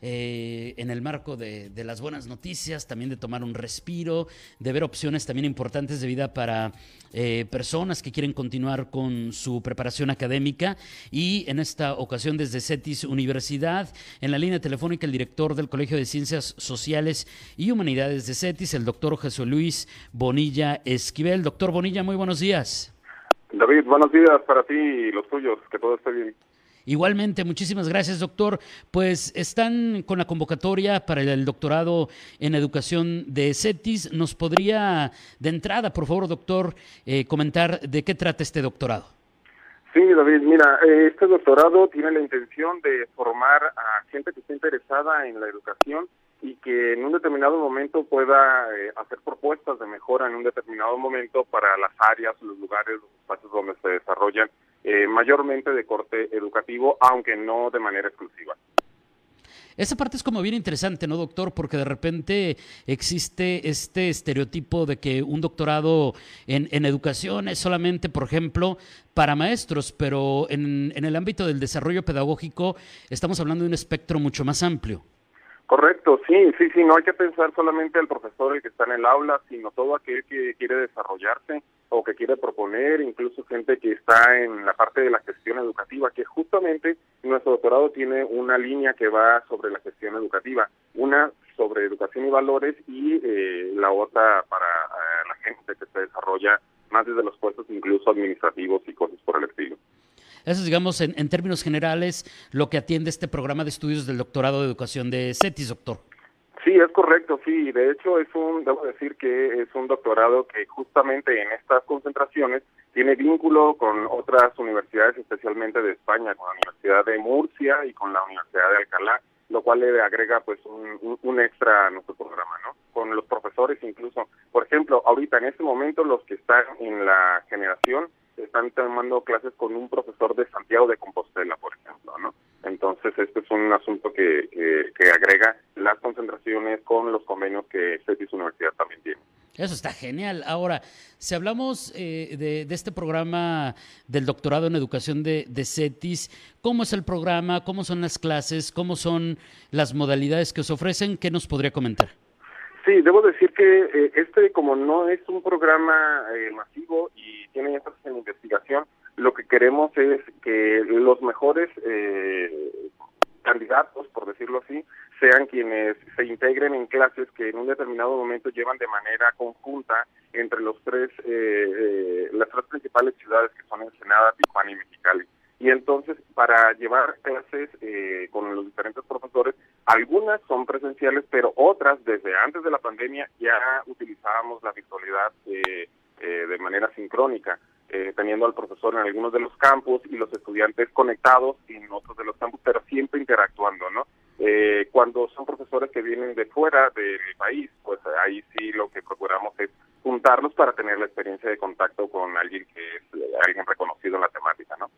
eh, en el marco de, las buenas noticias, también de tomar un respiro, de ver opciones también importantes de vida para eh, personas que quieren continuar con su preparación académica. Y en esta ocasión desde CETIS Universidad, en la línea telefónica, el director del Colegio de Ciencias Sociales y Humanidades de CETIS, el doctor Jesús Luis Bonilla Esquivel. Doctor Bonilla, muy buenos días. David, buenos días para ti y los tuyos, que todo esté bien. Igualmente, muchísimas gracias, doctor. Pues están con la convocatoria para el doctorado en educación de CETIS. ¿Nos podría, de entrada, por favor, doctor, eh, comentar de qué trata este doctorado? Sí, David, mira, eh, este doctorado tiene la intención de formar a gente que esté interesada en la educación y que en un determinado momento pueda eh, hacer propuestas de mejora en un determinado momento para las áreas, los lugares, los espacios donde se desarrollan eh, mayormente de corte educativo, aunque no de manera exclusiva. Esa parte es como bien interesante, ¿no, doctor? Porque de repente existe este estereotipo de que un doctorado en, educación es solamente, por ejemplo, para maestros, pero en, en el ámbito del desarrollo pedagógico estamos hablando de un espectro mucho más amplio. Correcto, sí, sí, sí, no hay que pensar solamente al profesor el que está en el aula, sino todo aquel que quiere desarrollarse o que quiere proponer, incluso gente que está en la parte de la gestión educativa, que justamente nuestro doctorado tiene una línea que va sobre la gestión educativa, una sobre educación y valores y eh, la otra para eh, la gente que se desarrolla más desde los puestos incluso administrativos y cosas por el estilo. Eso es, digamos, en, términos generales, lo que atiende este programa de estudios del doctorado de educación de CETIS, doctor. Sí, es correcto, sí. De hecho, es un, debo decir que es un doctorado que justamente en estas concentraciones tiene vínculo con otras universidades, especialmente de España, con la Universidad de Murcia y con la Universidad de Alcalá, lo cual le agrega pues un, un extra a nuestro programa, ¿no? Con los profesores incluso. Por ejemplo, ahorita en este momento los que están en la generación están tomando clases con un profesor de Santiago de Compostela, por ejemplo, ¿no? Entonces, este es un asunto que, que, agrega las concentraciones con los convenios que CETIS Universidad también tiene. Eso está genial. Ahora, si hablamos eh, de, de, este programa del doctorado en educación de, de, CETIS, ¿cómo es el programa? ¿Cómo son las clases? ¿Cómo son las modalidades que os ofrecen? ¿Qué nos podría comentar? Sí, debo decir que eh, este, como no es un programa eh, masivo y tiene énfasis en investigación, lo que queremos es que los mejores eh, candidatos, por decirlo así, sean quienes se integren en clases que en un determinado momento llevan de manera conjunta entre los tres, las tres principales ciudades que son Ensenada, Tijuana y Mexicali. Y entonces, para llevar clases con los diferentes profesores, algunas son presenciales, pero otras desde antes de la pandemia ya utilizábamos la virtualidad eh, eh, manera sincrónica, eh, teniendo al profesor en algunos de los campus y los estudiantes conectados en otros de los campus, pero siempre interactuando, ¿no? cuando son profesores que vienen de fuera del país, pues ahí sí lo que procuramos es juntarlos para tener la experiencia de contacto con alguien que es alguien reconocido en la temática, ¿no?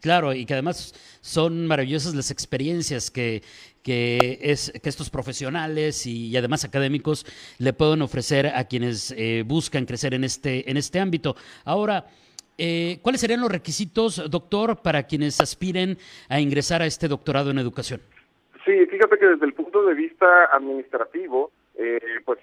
Claro, y que además son maravillosas las experiencias que, que, es, que estos profesionales y, además académicos le pueden ofrecer a quienes eh, buscan crecer en este, en este ámbito. Ahora, eh, ¿cuáles serían los requisitos, doctor, para quienes aspiren a ingresar a este doctorado en educación? Sí, fíjate que desde el punto de vista administrativo, eh, pues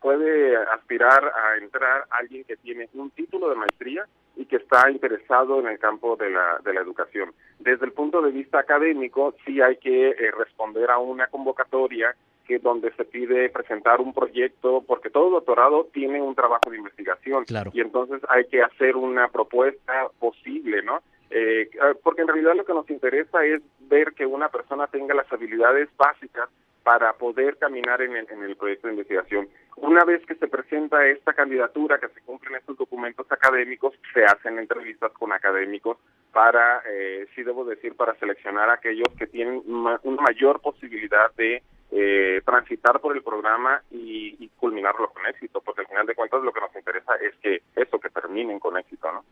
puede aspirar a entrar alguien que tiene un título de maestría y que está interesado en el campo de la, de la educación. Desde el punto de vista académico, sí hay que eh, responder a una convocatoria que donde se pide presentar un proyecto, porque todo doctorado tiene un trabajo de investigación y entonces hay que hacer una propuesta posible, ¿no? Eh, eh, porque en realidad lo que nos interesa es ver que una persona tenga las habilidades básicas para poder caminar en el, en el proyecto de investigación. Una vez que se presenta esta candidatura, que se cumplen estos documentos académicos, se hacen entrevistas con académicos para, eh, sí debo decir, para seleccionar a aquellos que tienen una mayor posibilidad de eh, transitar por el programa y, culminarlo con éxito, porque al final de cuentas lo que nos interesa es que eso, que terminen con éxito, ¿no?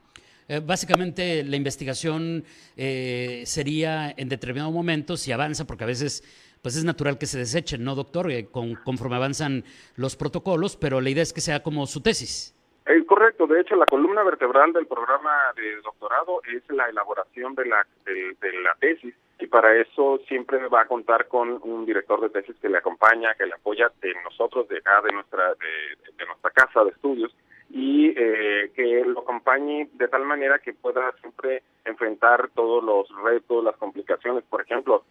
Eh, básicamente la investigación eh, sería en determinado momento, si avanza, porque a veces pues es natural que se desechen, ¿no, doctor? Eh, con, conforme avanzan los protocolos, pero la idea es que sea como su tesis. correcto, de hecho la columna vertebral del programa de doctorado es la elaboración de la, de, la tesis y para eso siempre va a contar con un director de tesis que le acompaña, que le apoya de nosotros, de acá, de nuestra, de nuestra casa de estudios y eh, que lo acompañe de tal manera que pueda siempre enfrentar todos los retos, las complicaciones. Por ejemplo,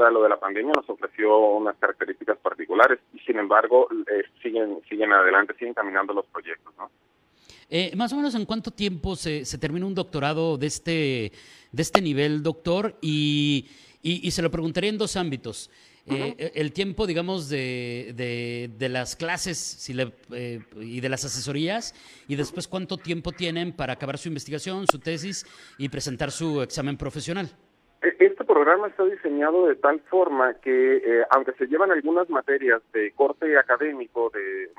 ahorita lo de la pandemia nos ofreció unas características particulares y sin embargo eh, siguen siguen adelante, siguen caminando los proyectos, ¿no? Eh, más o menos en cuánto tiempo se, se termina un doctorado de este de este nivel, doctor, y, y, y se lo preguntaría en dos ámbitos. Eh, el tiempo, digamos, de, de, las clases si le, eh, y de las asesorías y después cuánto tiempo tienen para acabar su investigación, su tesis y presentar su examen profesional. Programa está diseñado de tal forma que, eh, aunque se llevan algunas materias de corte académico, de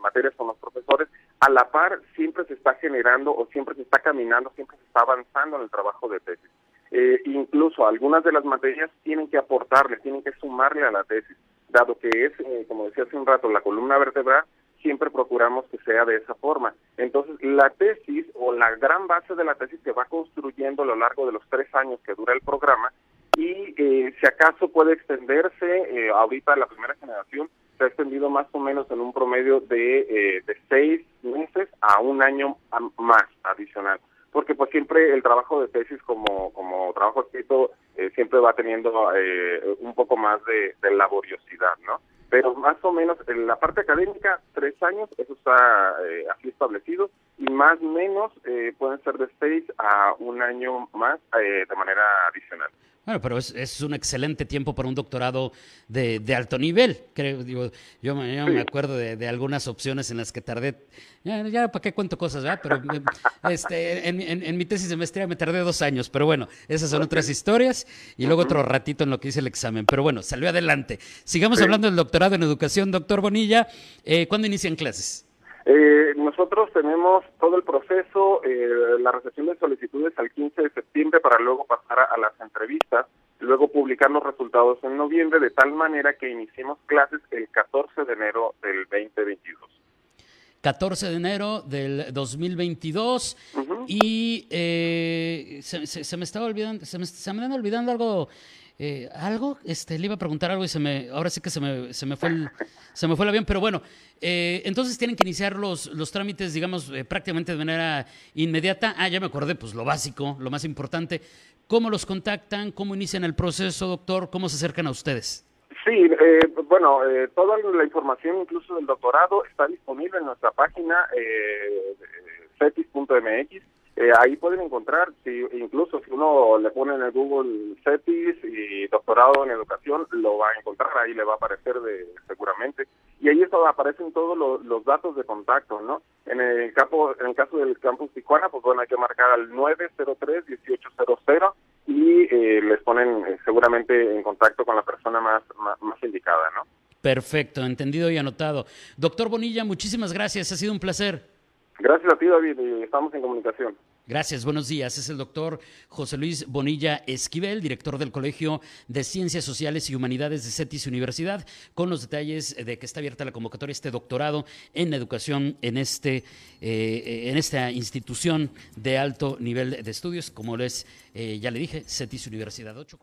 materias con los profesores, a la par siempre se está generando o siempre se está caminando, siempre se está avanzando en el trabajo de tesis. Eh, incluso algunas de las materias tienen que aportarle, tienen que sumarle a la tesis, dado que es, eh, como decía hace un rato, la columna vertebral, siempre procuramos que sea de esa forma. Entonces, la tesis o la gran base de la tesis se va construyendo a lo largo de los tres años que dura el programa y eh, si acaso puede extenderse, eh, ahorita la primera generación se ha extendido más o menos en un promedio de, de seis meses a un año más adicional porque pues siempre el trabajo de tesis como, como trabajo escrito eh, siempre va teniendo eh, un poco más de, laboriosidad, ¿no? Pero más o menos en la parte académica, tres años, eso está eh, así establecido, y más o menos pueden ser de seis a un año más de manera adicional. Bueno, pero es, un excelente tiempo para un doctorado de, alto nivel. Creo, digo, yo, me acuerdo de, algunas opciones en las que tardé, ya, para qué cuento cosas, ¿verdad? Pero este, en, mi tesis de maestría me tardé dos años, pero bueno, esas son otras historias y luego otro ratito en lo que hice el examen. Pero bueno, salió adelante. Sigamos hablando del doctorado en educación, doctor Bonilla. Eh, ¿Cuándo inician clases? Eh, nosotros tenemos todo el proceso, eh, la recepción de solicitudes al 15 de septiembre para luego pasar a, las entrevistas, luego publicar los resultados en noviembre, de tal manera que iniciemos clases el 14 de enero del 2022. 14 de enero del 2022 y eh, se, me estaba olvidando, se me, se me olvidando algo eh, algo, este, le iba a preguntar algo y se me, ahora sí que se me, se me fue el, se me fue el avión, pero bueno, eh, entonces tienen que iniciar los, los trámites, digamos, eh, prácticamente de manera inmediata. Ah, ya me acordé, pues lo básico, lo más importante. ¿Cómo los contactan? ¿Cómo inician el proceso, doctor? ¿Cómo se acercan a ustedes? Sí, bueno, toda la información, incluso del doctorado, está disponible en nuestra página eh, cetis.mx eh, ahí pueden encontrar, si, incluso si uno le pone en el Google CETIS y doctorado en educación, lo va a encontrar, ahí le va a aparecer de, seguramente. Y ahí eso aparecen todos los, datos de contacto, ¿no? En el, capo, en el caso del campus Tijuana, pues bueno, hay que marcar al 903-1800 y eh, les ponen eh, seguramente en contacto con la persona más, más indicada, ¿no? Perfecto, entendido y anotado. Doctor Bonilla, muchísimas gracias, ha sido un placer. Gracias a ti, David, y estamos en comunicación. Gracias, buenos días. Es el doctor José Luis Bonilla Esquivel, director del Colegio de Ciencias Sociales y Humanidades de CETIS Universidad, con los detalles de que está abierta la convocatoria, este doctorado en educación en, este, eh, en esta institución de alto nivel de estudios, como les, eh, ya le dije, CETIS Universidad 8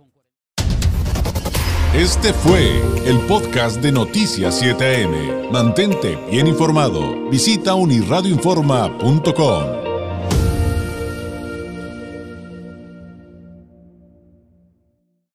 Este fue el podcast de Noticias 7am. Mantente bien informado. Visita unirradioinforma.com.